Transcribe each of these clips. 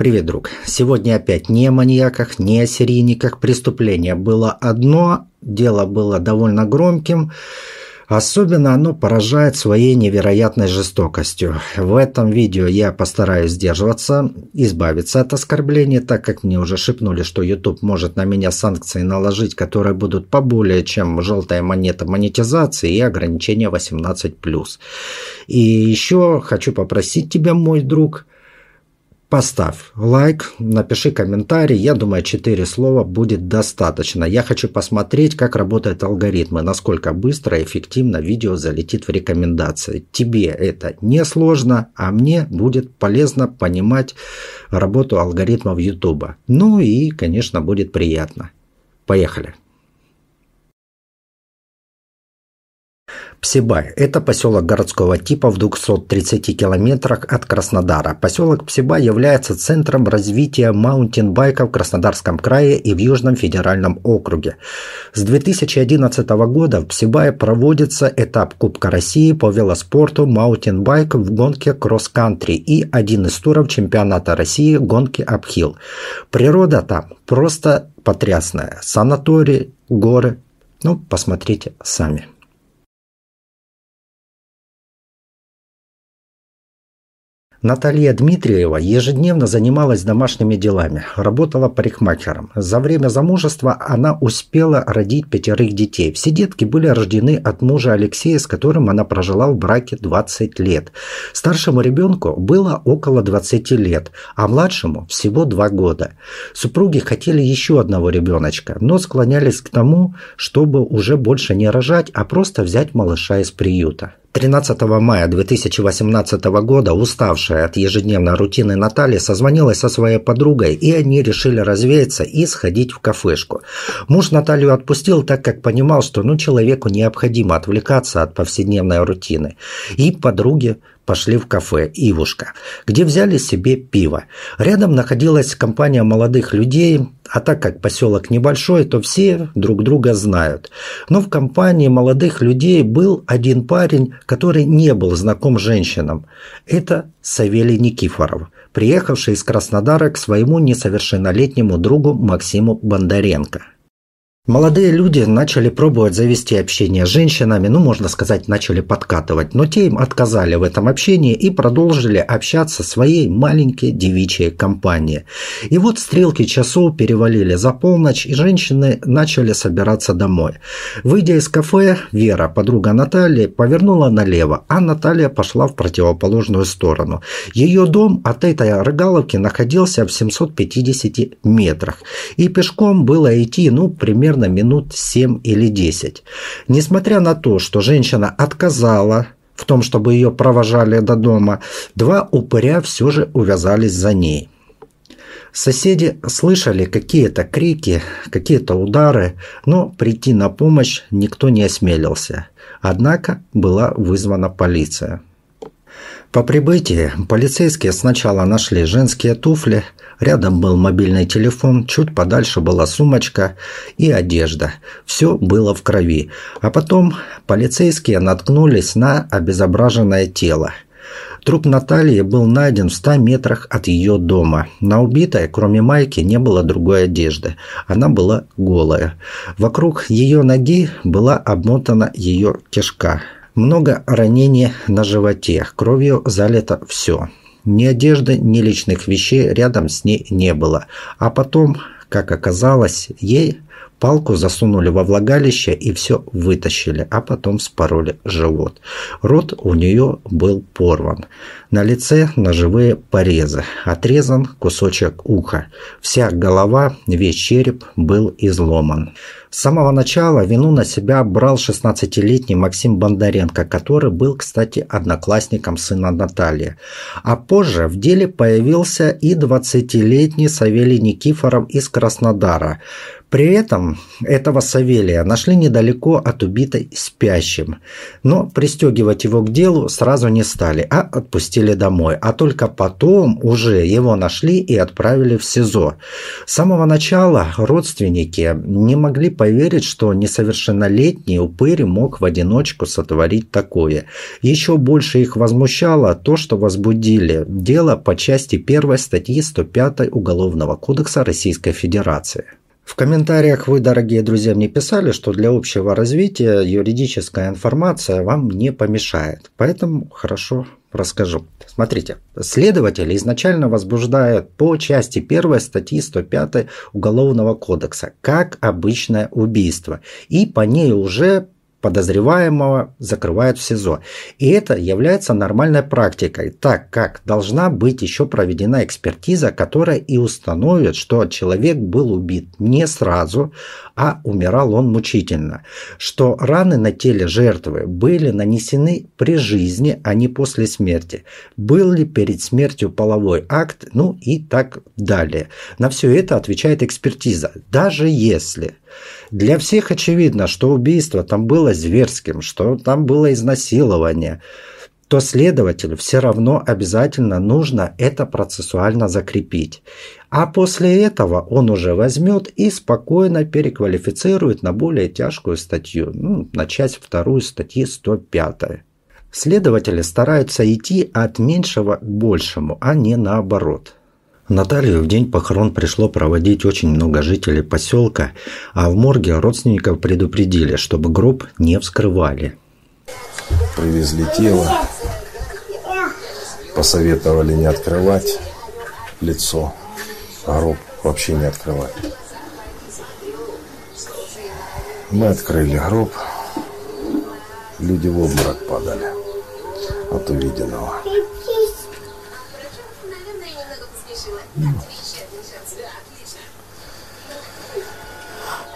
Привет, друг. Сегодня опять не о маньяках, не о серийниках. Преступление было одно, дело было довольно громким. Особенно оно поражает своей невероятной жестокостью. В этом видео я постараюсь сдерживаться, избавиться от оскорблений, так как мне уже шепнули, что YouTube может на меня санкции наложить, которые будут поболее, чем желтая монета монетизации и ограничения 18+. И еще хочу попросить тебя, мой друг, Поставь лайк, напиши комментарий. Я думаю, 4 слова будет достаточно. Я хочу посмотреть, как работают алгоритмы, насколько быстро и эффективно видео залетит в рекомендации. Тебе это не сложно, а мне будет полезно понимать работу алгоритмов YouTube. Ну и, конечно, будет приятно. Поехали. Псибай – это поселок городского типа в 230 километрах от Краснодара. Поселок Псибай является центром развития маунтинбайка в Краснодарском крае и в Южном федеральном округе. С 2011 года в Псибае проводится этап Кубка России по велоспорту маунтинбайк в гонке кросс-кантри и один из туров чемпионата России гонки uphill. Природа там просто потрясная. Санатории, горы. Ну, посмотрите сами. Наталья Дмитриева ежедневно занималась домашними делами, работала парикмахером. За время замужества она успела родить пятерых детей. Все детки были рождены от мужа Алексея, с которым она прожила в браке 20 лет. Старшему ребенку было около 20 лет, а младшему всего 2 года. Супруги хотели еще одного ребеночка, но склонялись к тому, чтобы уже больше не рожать, а просто взять малыша из приюта. 13 мая 2018 года, уставшая от ежедневной рутины Наталья, созвонилась со своей подругой, и они решили развеяться и сходить в кафешку. Муж Наталью отпустил, так как понимал, что ну, человеку необходимо отвлекаться от повседневной рутины. И подруги пошли в кафе «Ивушка», где взяли себе пиво. Рядом находилась компания молодых людей, а так как поселок небольшой, то все друг друга знают. Но в компании молодых людей был один парень, который не был знаком женщинам. Это Савелий Никифоров, приехавший из Краснодара к своему несовершеннолетнему другу Максиму Бондаренко. Молодые люди начали пробовать завести общение с женщинами, ну, можно сказать, начали подкатывать, но те им отказали в этом общении и продолжили общаться своей маленькой девичьей компанией. И вот стрелки часов перевалили за полночь, и женщины начали собираться домой. Выйдя из кафе, Вера, подруга Натальи, повернула налево, а Наталья пошла в противоположную сторону. Ее дом от этой рыгаловки находился в 750 метрах, и пешком было идти, ну, примерно примерно минут 7 или 10. Несмотря на то, что женщина отказала в том, чтобы ее провожали до дома, два упыря все же увязались за ней. Соседи слышали какие-то крики, какие-то удары, но прийти на помощь никто не осмелился. Однако была вызвана полиция. По прибытии полицейские сначала нашли женские туфли, рядом был мобильный телефон, чуть подальше была сумочка и одежда. Все было в крови. А потом полицейские наткнулись на обезображенное тело. Труп Натальи был найден в 100 метрах от ее дома. На убитой, кроме майки, не было другой одежды. Она была голая. Вокруг ее ноги была обмотана ее кишка. Много ранений на животе, кровью залито все. Ни одежды, ни личных вещей рядом с ней не было. А потом, как оказалось, ей Палку засунули во влагалище и все вытащили, а потом спороли живот. Рот у нее был порван. На лице ножевые порезы. Отрезан кусочек уха. Вся голова, весь череп был изломан. С самого начала вину на себя брал 16-летний Максим Бондаренко, который был, кстати, одноклассником сына Натальи. А позже в деле появился и 20-летний Савелий Никифоров из Краснодара. При этом этого Савелия нашли недалеко от убитой спящим, но пристегивать его к делу сразу не стали, а отпустили домой, а только потом уже его нашли и отправили в СИЗО. С самого начала родственники не могли поверить, что несовершеннолетний упырь мог в одиночку сотворить такое. Еще больше их возмущало то, что возбудили дело по части 1 статьи 105 Уголовного кодекса Российской Федерации. В комментариях вы, дорогие друзья, мне писали, что для общего развития юридическая информация вам не помешает. Поэтому хорошо расскажу. Смотрите, следователь изначально возбуждает по части 1 статьи 105 Уголовного кодекса как обычное убийство. И по ней уже подозреваемого закрывают в СИЗО. И это является нормальной практикой, так как должна быть еще проведена экспертиза, которая и установит, что человек был убит не сразу, а умирал он мучительно, что раны на теле жертвы были нанесены при жизни, а не после смерти, был ли перед смертью половой акт, ну и так далее. На все это отвечает экспертиза, даже если для всех очевидно, что убийство там было зверским, что там было изнасилование, то следователю все равно обязательно нужно это процессуально закрепить. А после этого он уже возьмет и спокойно переквалифицирует на более тяжкую статью, ну, на часть вторую статьи 105. Следователи стараются идти от меньшего к большему, а не наоборот. Наталью в день похорон пришло проводить очень много жителей поселка, а в морге родственников предупредили, чтобы гроб не вскрывали. Привезли тело, посоветовали не открывать лицо, а гроб вообще не открывать. Мы открыли гроб, люди в обморок падали от увиденного.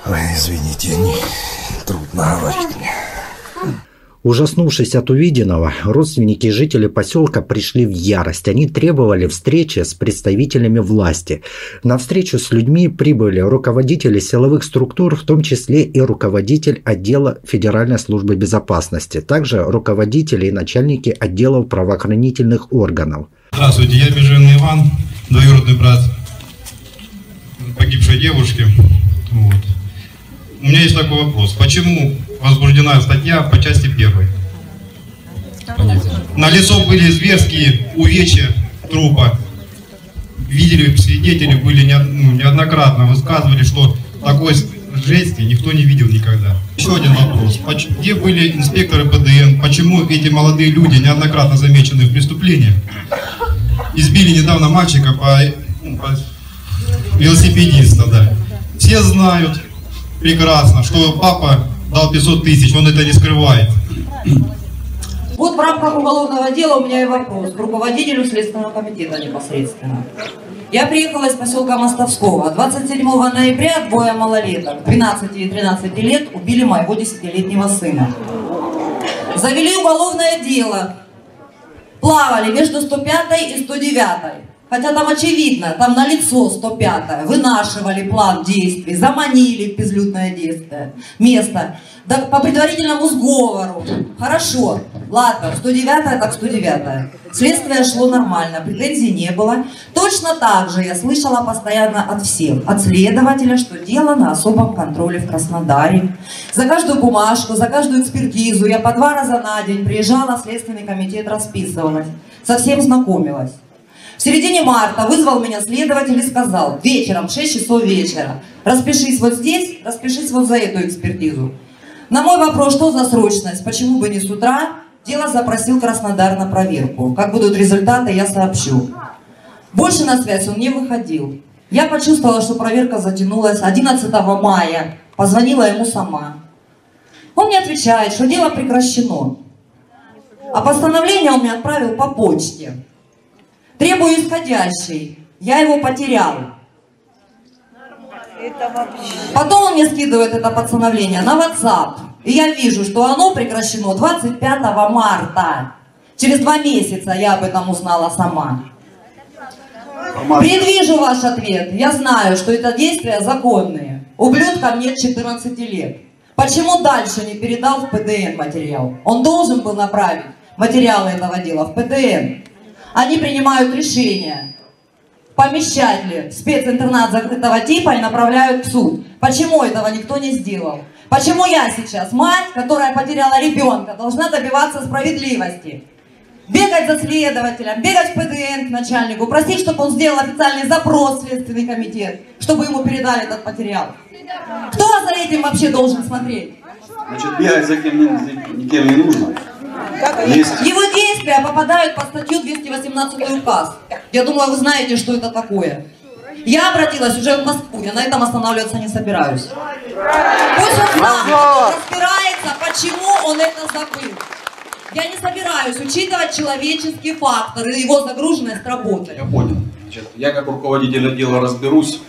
Ой, извините, не трудно говорить мне. Ужаснувшись от увиденного, родственники и жители поселка пришли в ярость. Они требовали встречи с представителями власти. На встречу с людьми прибыли руководители силовых структур, в том числе и руководитель отдела Федеральной службы безопасности, также руководители и начальники отделов правоохранительных органов. Здравствуйте, я Меженный Иван, двоюродный брат погибшей девушки. Вот. У меня есть такой вопрос. Почему возбуждена статья по части первой? На лицо были зверские увечья трупа. Видели свидетели, были ну, неоднократно высказывали, что такой жести никто не видел никогда. Еще один вопрос. Где были инспекторы ПДН? Почему эти молодые люди, неоднократно замеченные в преступлениях, избили недавно мальчика по, ну, по велосипедиста, да. Все знают прекрасно, что папа дал 500 тысяч, он это не скрывает. Вот в рамках уголовного дела у меня и вопрос к руководителю Следственного комитета непосредственно. Я приехала из поселка Мостовского. 27 ноября двое малолеток, 12 и 13 лет, убили моего 10-летнего сына. Завели уголовное дело плавали между 105 и 109. Хотя там очевидно, там на лицо 105 вынашивали план действий, заманили в безлюдное действие, место. Да, по предварительному сговору. Хорошо, ладно, 109 так 109 Следствие шло нормально, претензий не было. Точно так же я слышала постоянно от всех, от следователя, что дело на особом контроле в Краснодаре. За каждую бумажку, за каждую экспертизу я по два раза на день приезжала в Следственный комитет, расписывалась, со всем знакомилась. В середине марта вызвал меня следователь и сказал, вечером, в 6 часов вечера, распишись вот здесь, распишись вот за эту экспертизу. На мой вопрос, что за срочность, почему бы не с утра, дело запросил Краснодар на проверку. Как будут результаты, я сообщу. Больше на связь он не выходил. Я почувствовала, что проверка затянулась 11 мая. Позвонила ему сама. Он мне отвечает, что дело прекращено. А постановление он мне отправил по почте. Требую исходящий. Я его потерял. Потом он мне скидывает это постановление на WhatsApp. И я вижу, что оно прекращено 25 марта. Через два месяца я об этом узнала сама. Предвижу ваш ответ. Я знаю, что это действия законные. Ублюдкам нет 14 лет. Почему дальше не передал в ПДН материал? Он должен был направить материалы этого дела в ПДН. Они принимают решение, помещать ли специнтернат закрытого типа и направляют в суд. Почему этого никто не сделал? Почему я сейчас, мать, которая потеряла ребенка, должна добиваться справедливости? Бегать за следователем, бегать в ПДН к начальнику, просить, чтобы он сделал официальный запрос в Следственный комитет, чтобы ему передали этот материал. Кто за этим вообще должен смотреть? Значит, бегать за кем никем не нужно. Есть. Его действия попадают по статью 218 указ. Я думаю, вы знаете, что это такое. Я обратилась уже в Москву, я на этом останавливаться не собираюсь. Пусть он сам разбирается, почему он это забыл. Я не собираюсь учитывать человеческий фактор и его загруженность работы. Я понял. Значит, я как руководитель отдела разберусь.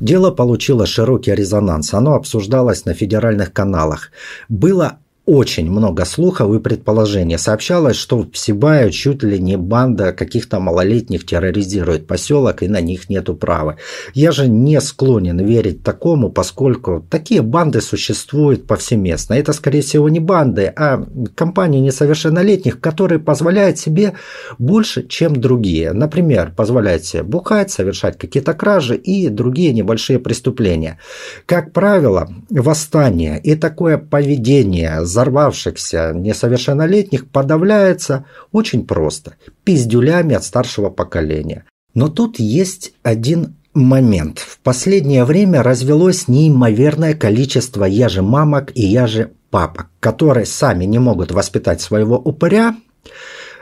Дело получило широкий резонанс. Оно обсуждалось на федеральных каналах. Было очень много слухов и предположений. Сообщалось, что в Сибаю чуть ли не банда каких-то малолетних терроризирует поселок и на них нету права. Я же не склонен верить такому, поскольку такие банды существуют повсеместно. Это, скорее всего, не банды, а компании несовершеннолетних, которые позволяют себе больше, чем другие. Например, позволяют себе бухать, совершать какие-то кражи и другие небольшие преступления. Как правило, восстание и такое поведение взорвавшихся несовершеннолетних подавляется очень просто – пиздюлями от старшего поколения. Но тут есть один момент. В последнее время развелось неимоверное количество яже мамок и яже папок, которые сами не могут воспитать своего упыря,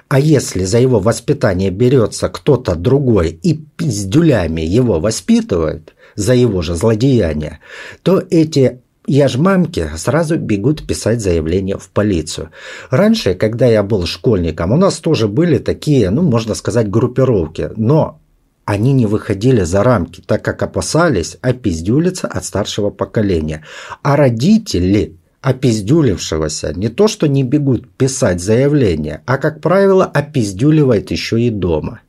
а если за его воспитание берется кто-то другой и пиздюлями его воспитывает за его же злодеяние, то эти я ж мамки сразу бегут писать заявление в полицию. Раньше, когда я был школьником, у нас тоже были такие, ну, можно сказать, группировки. Но они не выходили за рамки, так как опасались опиздюлиться от старшего поколения. А родители опиздюлившегося не то что не бегут писать заявление, а, как правило, опиздюливает еще и дома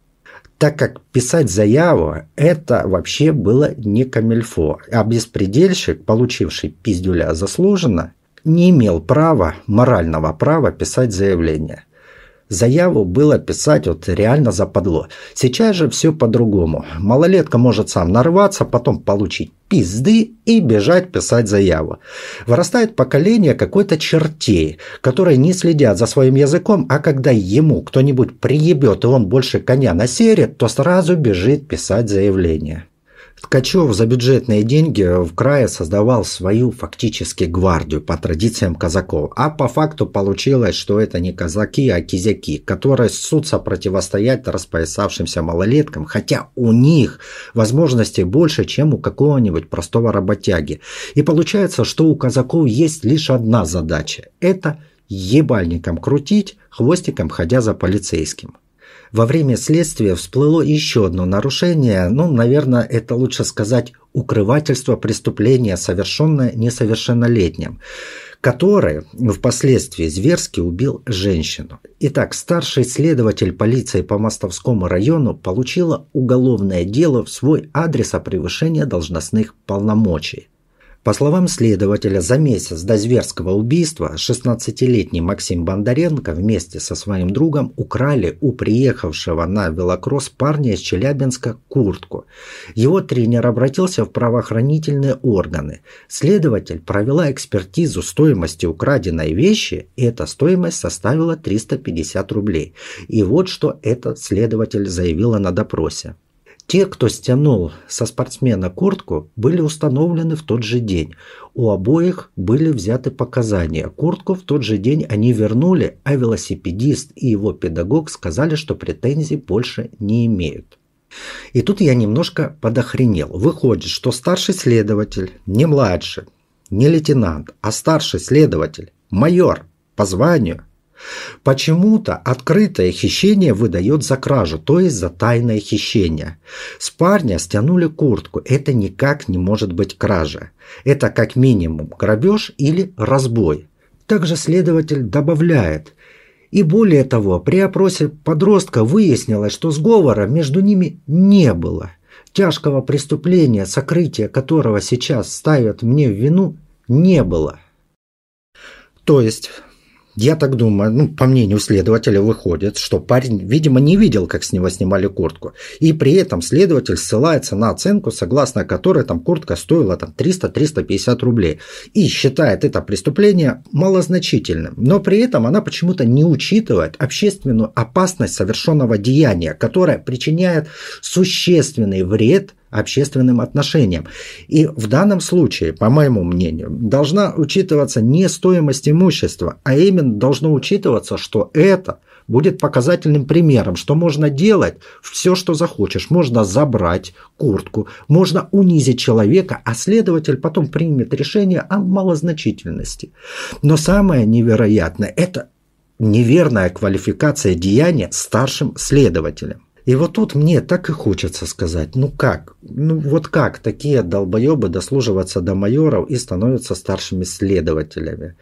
так как писать заяву – это вообще было не камельфо, а беспредельщик, получивший пиздюля заслуженно, не имел права, морального права писать заявление. Заяву было писать вот реально западло. Сейчас же все по-другому. Малолетка может сам нарваться, потом получить пизды и бежать писать заяву. Вырастает поколение какой-то чертей, которые не следят за своим языком, а когда ему кто-нибудь приебет и он больше коня насерит, то сразу бежит писать заявление. Ткачев за бюджетные деньги в крае создавал свою фактически гвардию по традициям казаков, а по факту получилось, что это не казаки, а кизяки, которые ссутся противостоять распоясавшимся малолеткам, хотя у них возможностей больше, чем у какого-нибудь простого работяги. И получается, что у казаков есть лишь одна задача – это ебальником крутить, хвостиком ходя за полицейским. Во время следствия всплыло еще одно нарушение, ну, наверное, это лучше сказать укрывательство преступления, совершенное несовершеннолетним который впоследствии зверски убил женщину. Итак, старший следователь полиции по Мостовскому району получила уголовное дело в свой адрес о превышении должностных полномочий. По словам следователя, за месяц до зверского убийства 16-летний Максим Бондаренко вместе со своим другом украли у приехавшего на велокросс парня из Челябинска куртку. Его тренер обратился в правоохранительные органы. Следователь провела экспертизу стоимости украденной вещи, и эта стоимость составила 350 рублей. И вот что этот следователь заявила на допросе. Те, кто стянул со спортсмена куртку, были установлены в тот же день. У обоих были взяты показания. Куртку в тот же день они вернули, а велосипедист и его педагог сказали, что претензий больше не имеют. И тут я немножко подохренел. Выходит, что старший следователь, не младший, не лейтенант, а старший следователь, майор по званию – Почему-то открытое хищение выдает за кражу, то есть за тайное хищение. С парня стянули куртку. Это никак не может быть кража. Это как минимум грабеж или разбой. Также следователь добавляет. И более того, при опросе подростка выяснилось, что сговора между ними не было. Тяжкого преступления, сокрытие которого сейчас ставят мне в вину, не было. То есть я так думаю, ну, по мнению следователя, выходит, что парень, видимо, не видел, как с него снимали куртку. И при этом следователь ссылается на оценку, согласно которой там куртка стоила там 300-350 рублей. И считает это преступление малозначительным. Но при этом она почему-то не учитывает общественную опасность совершенного деяния, которое причиняет существенный вред общественным отношениям. И в данном случае, по моему мнению, должна учитываться не стоимость имущества, а именно должно учитываться, что это будет показательным примером, что можно делать все, что захочешь. Можно забрать куртку, можно унизить человека, а следователь потом примет решение о малозначительности. Но самое невероятное – это неверная квалификация деяния старшим следователем. И вот тут мне так и хочется сказать, ну как, ну вот как такие долбоебы дослуживаться до майоров и становятся старшими следователями.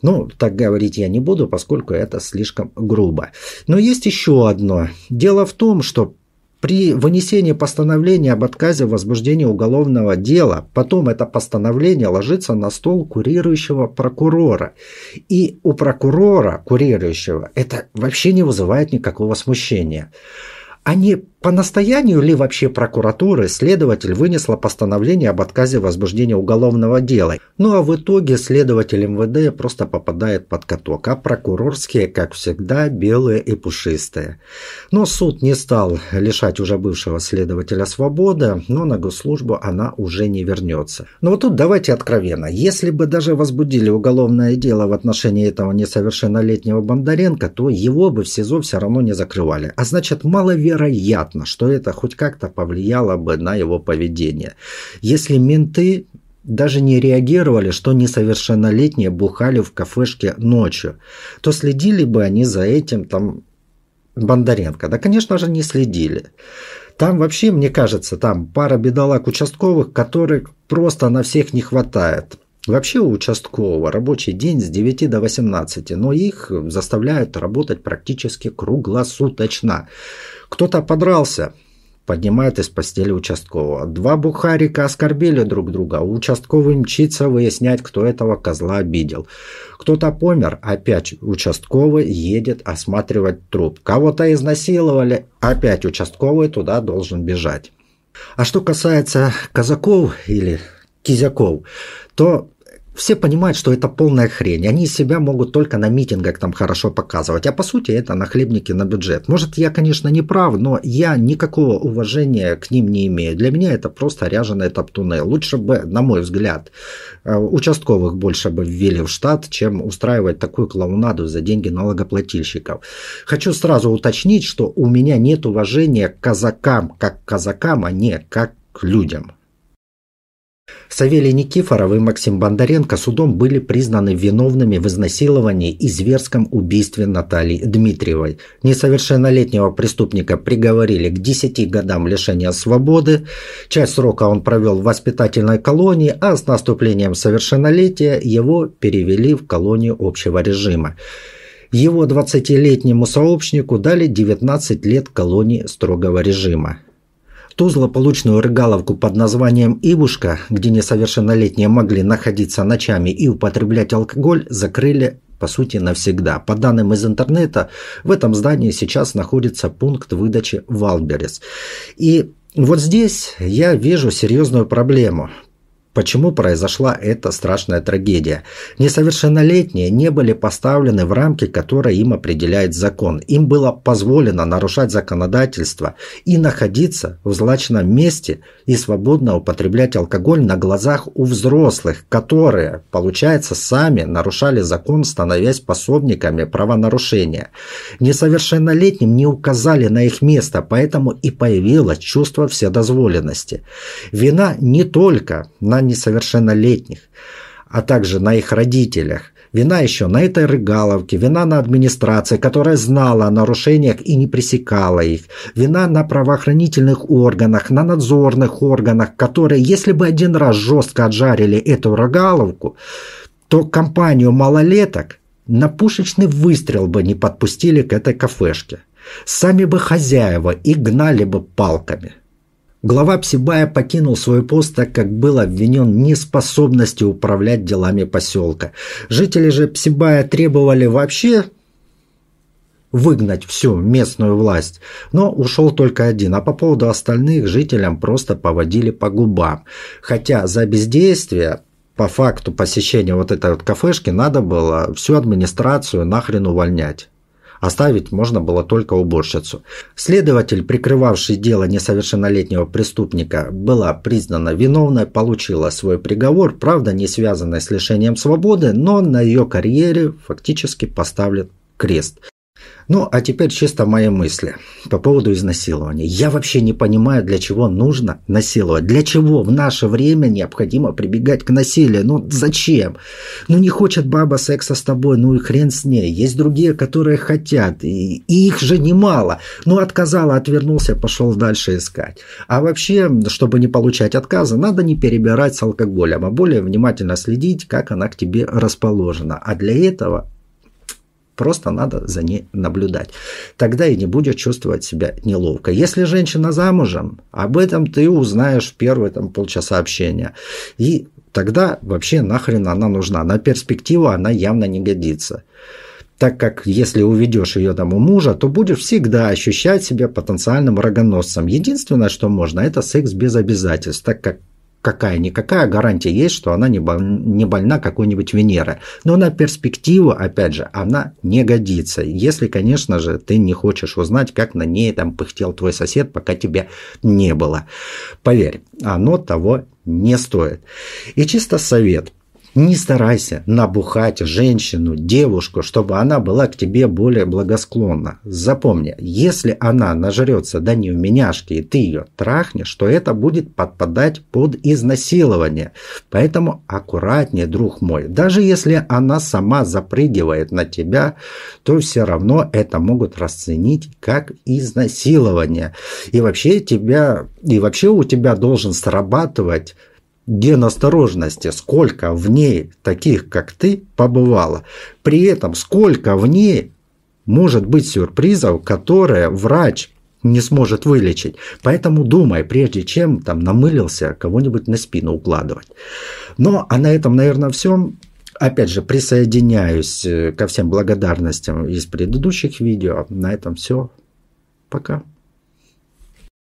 Ну, так говорить я не буду, поскольку это слишком грубо. Но есть еще одно. Дело в том, что при вынесении постановления об отказе в возбуждении уголовного дела, потом это постановление ложится на стол курирующего прокурора. И у прокурора, курирующего, это вообще не вызывает никакого смущения. Они по настоянию ли вообще прокуратуры следователь вынесла постановление об отказе возбуждения уголовного дела? Ну а в итоге следователь МВД просто попадает под каток, а прокурорские, как всегда, белые и пушистые. Но суд не стал лишать уже бывшего следователя свободы, но на госслужбу она уже не вернется. Но вот тут давайте откровенно. Если бы даже возбудили уголовное дело в отношении этого несовершеннолетнего Бондаренко, то его бы в СИЗО все равно не закрывали. А значит, маловероятно, понятно, что это хоть как-то повлияло бы на его поведение. Если менты даже не реагировали, что несовершеннолетние бухали в кафешке ночью, то следили бы они за этим там Бондаренко. Да, конечно же, не следили. Там вообще, мне кажется, там пара бедолаг участковых, которых просто на всех не хватает. Вообще у участкового рабочий день с 9 до 18, но их заставляют работать практически круглосуточно. Кто-то подрался, поднимает из постели участкового. Два бухарика оскорбили друг друга, участковый мчится выяснять, кто этого козла обидел. Кто-то помер, опять участковый едет осматривать труп. Кого-то изнасиловали, опять участковый туда должен бежать. А что касается казаков или кизяков, то все понимают, что это полная хрень. Они себя могут только на митингах там хорошо показывать. А по сути это нахлебники на бюджет. Может, я, конечно, не прав, но я никакого уважения к ним не имею. Для меня это просто ряженые топтуны. Лучше бы, на мой взгляд, э, участковых больше бы ввели в штат, чем устраивать такую клоунаду за деньги налогоплательщиков. Хочу сразу уточнить, что у меня нет уважения к казакам как к казакам, а не как к людям. Савелий Никифоров и Максим Бондаренко судом были признаны виновными в изнасиловании и зверском убийстве Натальи Дмитриевой. Несовершеннолетнего преступника приговорили к 10 годам лишения свободы. Часть срока он провел в воспитательной колонии, а с наступлением совершеннолетия его перевели в колонию общего режима. Его 20-летнему сообщнику дали 19 лет колонии строгого режима. Ту злополучную рыгаловку под названием «Ивушка», где несовершеннолетние могли находиться ночами и употреблять алкоголь, закрыли по сути навсегда. По данным из интернета, в этом здании сейчас находится пункт выдачи Wildberries. И вот здесь я вижу серьезную проблему. Почему произошла эта страшная трагедия? Несовершеннолетние не были поставлены в рамки, которые им определяет закон. Им было позволено нарушать законодательство и находиться в злачном месте и свободно употреблять алкоголь на глазах у взрослых, которые, получается, сами нарушали закон, становясь пособниками правонарушения. Несовершеннолетним не указали на их место, поэтому и появилось чувство вседозволенности. Вина не только на несовершеннолетних, а также на их родителях. Вина еще на этой рыгаловке, вина на администрации, которая знала о нарушениях и не пресекала их, вина на правоохранительных органах, на надзорных органах, которые, если бы один раз жестко отжарили эту рыгаловку, то компанию малолеток на пушечный выстрел бы не подпустили к этой кафешке. Сами бы хозяева и гнали бы палками. Глава Псибая покинул свой пост, так как был обвинен в неспособности управлять делами поселка. Жители же Псибая требовали вообще выгнать всю местную власть, но ушел только один, а по поводу остальных жителям просто поводили по губам. Хотя за бездействие по факту посещения вот этой вот кафешки надо было всю администрацию нахрен увольнять. Оставить можно было только уборщицу. Следователь, прикрывавший дело несовершеннолетнего преступника, была признана виновной, получила свой приговор, правда не связанный с лишением свободы, но на ее карьере фактически поставлен крест. Ну, а теперь чисто мои мысли по поводу изнасилования. Я вообще не понимаю, для чего нужно насиловать. Для чего в наше время необходимо прибегать к насилию? Ну, зачем? Ну, не хочет баба секса с тобой, ну и хрен с ней. Есть другие, которые хотят, и, и их же немало. Ну, отказала, отвернулся, пошел дальше искать. А вообще, чтобы не получать отказа, надо не перебирать с алкоголем, а более внимательно следить, как она к тебе расположена. А для этого Просто надо за ней наблюдать. Тогда и не будет чувствовать себя неловко. Если женщина замужем, об этом ты узнаешь в первые там, полчаса общения. И тогда вообще нахрен она нужна. На перспективу она явно не годится так как если уведешь ее там у мужа, то будешь всегда ощущать себя потенциальным рогоносцем. Единственное, что можно, это секс без обязательств, так как какая-никакая гарантия есть, что она не, больна какой-нибудь Венерой. Но на перспективу, опять же, она не годится. Если, конечно же, ты не хочешь узнать, как на ней там пыхтел твой сосед, пока тебя не было. Поверь, оно того не стоит. И чисто совет – не старайся набухать женщину, девушку, чтобы она была к тебе более благосклонна. Запомни, если она нажрется до невменяшки, и ты ее трахнешь, то это будет подпадать под изнасилование. Поэтому аккуратнее, друг мой. Даже если она сама запрыгивает на тебя, то все равно это могут расценить как изнасилование. И вообще тебя, и вообще у тебя должен срабатывать ген осторожности, сколько в ней таких, как ты, побывало. При этом сколько в ней может быть сюрпризов, которые врач не сможет вылечить. Поэтому думай, прежде чем там намылился кого-нибудь на спину укладывать. Ну, а на этом, наверное, все. Опять же, присоединяюсь э, ко всем благодарностям из предыдущих видео. На этом все. Пока.